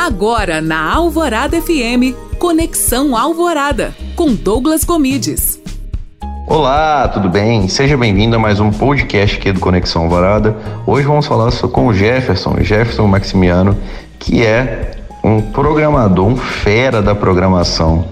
Agora na Alvorada FM, Conexão Alvorada, com Douglas Comides. Olá, tudo bem? Seja bem-vindo a mais um podcast aqui do Conexão Alvorada. Hoje vamos falar com o Jefferson, Jefferson Maximiano, que é um programador, um fera da programação,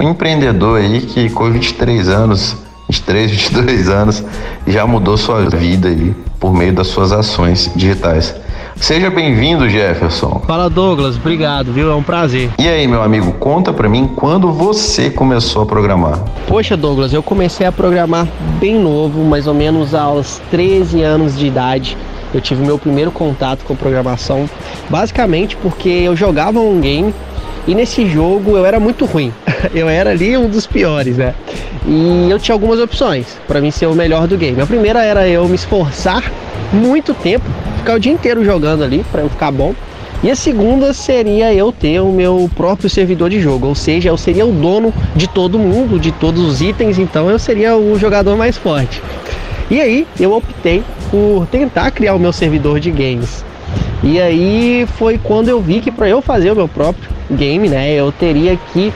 um empreendedor aí que com 23 anos, 23, 22 anos, já mudou sua vida aí por meio das suas ações digitais. Seja bem-vindo, Jefferson. Fala, Douglas. Obrigado, viu? É um prazer. E aí, meu amigo, conta pra mim quando você começou a programar. Poxa, Douglas, eu comecei a programar bem novo, mais ou menos aos 13 anos de idade. Eu tive meu primeiro contato com programação, basicamente porque eu jogava um game e nesse jogo eu era muito ruim. Eu era ali um dos piores, né? E eu tinha algumas opções para mim ser o melhor do game. A primeira era eu me esforçar muito tempo ficar o dia inteiro jogando ali para eu ficar bom. E a segunda seria eu ter o meu próprio servidor de jogo, ou seja, eu seria o dono de todo mundo, de todos os itens, então eu seria o jogador mais forte. E aí eu optei por tentar criar o meu servidor de games. E aí foi quando eu vi que para eu fazer o meu próprio game, né, eu teria que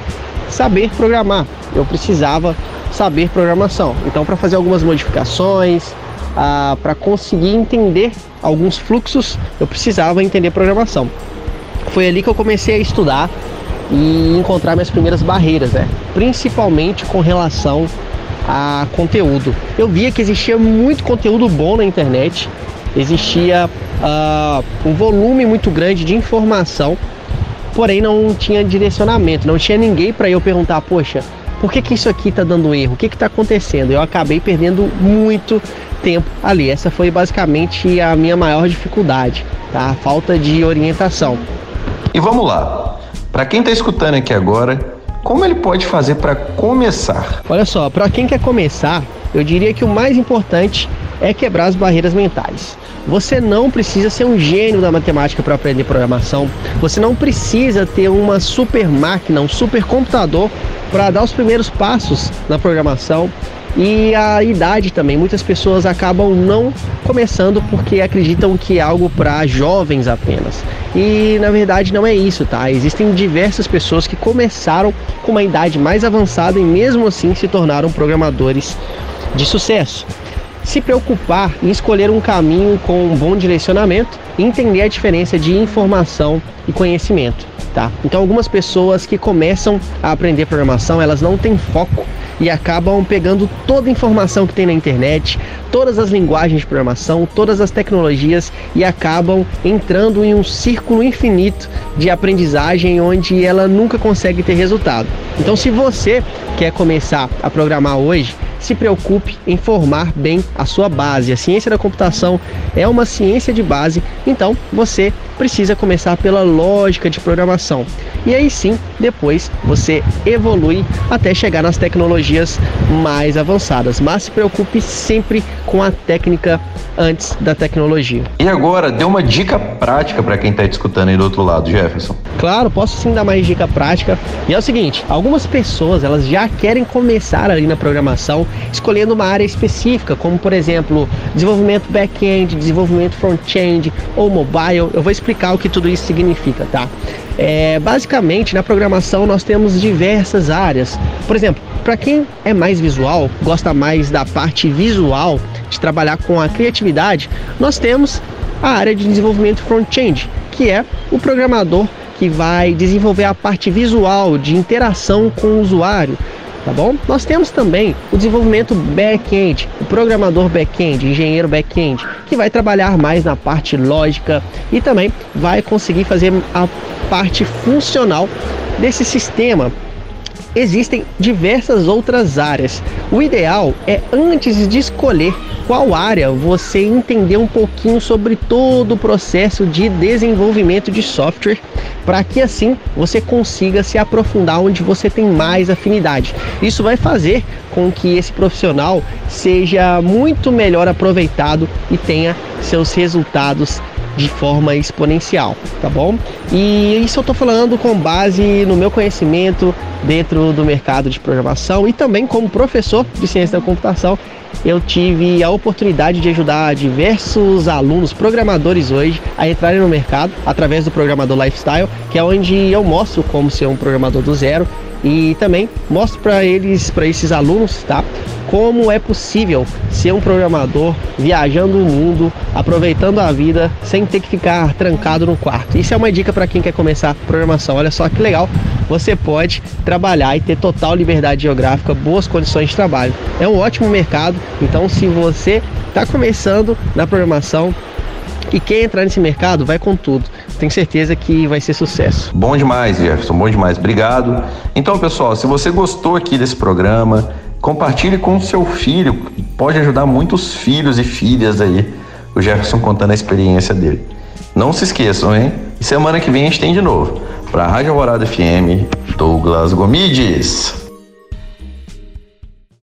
saber programar. Eu precisava saber programação. Então para fazer algumas modificações, ah, para conseguir entender alguns fluxos, eu precisava entender programação. Foi ali que eu comecei a estudar e encontrar minhas primeiras barreiras, né? principalmente com relação a conteúdo. Eu via que existia muito conteúdo bom na internet, existia uh, um volume muito grande de informação, porém não tinha direcionamento, não tinha ninguém para eu perguntar, poxa, por que, que isso aqui está dando erro? O que está acontecendo? Eu acabei perdendo muito tempo ali. Essa foi basicamente a minha maior dificuldade, tá? A falta de orientação. E vamos lá. Para quem está escutando aqui agora, como ele pode fazer para começar? Olha só, para quem quer começar, eu diria que o mais importante é quebrar as barreiras mentais. Você não precisa ser um gênio da matemática para aprender programação. Você não precisa ter uma super máquina, um super computador para dar os primeiros passos na programação e a idade também. Muitas pessoas acabam não começando porque acreditam que é algo para jovens apenas. E na verdade não é isso, tá? Existem diversas pessoas que começaram com uma idade mais avançada e mesmo assim se tornaram programadores de sucesso. Se preocupar em escolher um caminho com um bom direcionamento e entender a diferença de informação e conhecimento, tá? Então algumas pessoas que começam a aprender programação, elas não têm foco e acabam pegando toda a informação que tem na internet, todas as linguagens de programação, todas as tecnologias e acabam entrando em um círculo infinito de aprendizagem onde ela nunca consegue ter resultado. Então, se você quer começar a programar hoje, se preocupe em formar bem a sua base. A ciência da computação é uma ciência de base, então você precisa começar pela lógica de programação. E aí sim, depois você evolui até chegar nas tecnologias mais avançadas. Mas se preocupe sempre com a técnica antes da tecnologia. E agora, dê uma dica prática para quem está escutando aí do outro lado, Jefferson. Claro, posso sim dar mais dica prática. E é o seguinte, algumas pessoas, elas já querem começar ali na programação escolhendo uma área específica, como por exemplo, desenvolvimento back-end, desenvolvimento front-end ou mobile. Eu vou explicar o que tudo isso significa, tá? É, basicamente, na programação nós temos diversas áreas. Por exemplo, para quem é mais visual, gosta mais da parte visual, de trabalhar com a criatividade, nós temos a área de desenvolvimento front-end, que é o programador que vai desenvolver a parte visual de interação com o usuário, tá bom? Nós temos também o desenvolvimento back-end, o programador back-end, engenheiro back-end, que vai trabalhar mais na parte lógica e também vai conseguir fazer a parte funcional desse sistema existem diversas outras áreas. O ideal é antes de escolher qual área você entender um pouquinho sobre todo o processo de desenvolvimento de software, para que assim você consiga se aprofundar onde você tem mais afinidade. Isso vai fazer com que esse profissional seja muito melhor aproveitado e tenha seus resultados de forma exponencial, tá bom? E isso eu tô falando com base no meu conhecimento dentro do mercado de programação e também como professor de ciência da computação, eu tive a oportunidade de ajudar diversos alunos programadores hoje a entrarem no mercado através do programador Lifestyle, que é onde eu mostro como ser um programador do zero e também mostro para eles, para esses alunos, tá? Como é possível ser um programador viajando o mundo, aproveitando a vida sem ter que ficar trancado no quarto. Isso é uma dica para quem quer começar programação. Olha só que legal, você pode trabalhar e ter total liberdade geográfica, boas condições de trabalho. É um ótimo mercado, então se você está começando na programação, e quem entrar nesse mercado vai com tudo. Tenho certeza que vai ser sucesso. Bom demais, Jefferson, bom demais. Obrigado. Então, pessoal, se você gostou aqui desse programa, compartilhe com o seu filho. Pode ajudar muitos filhos e filhas aí. O Jefferson contando a experiência dele. Não se esqueçam, hein? Semana que vem a gente tem de novo. Para a Rádio Alvorada FM, Douglas Gomides.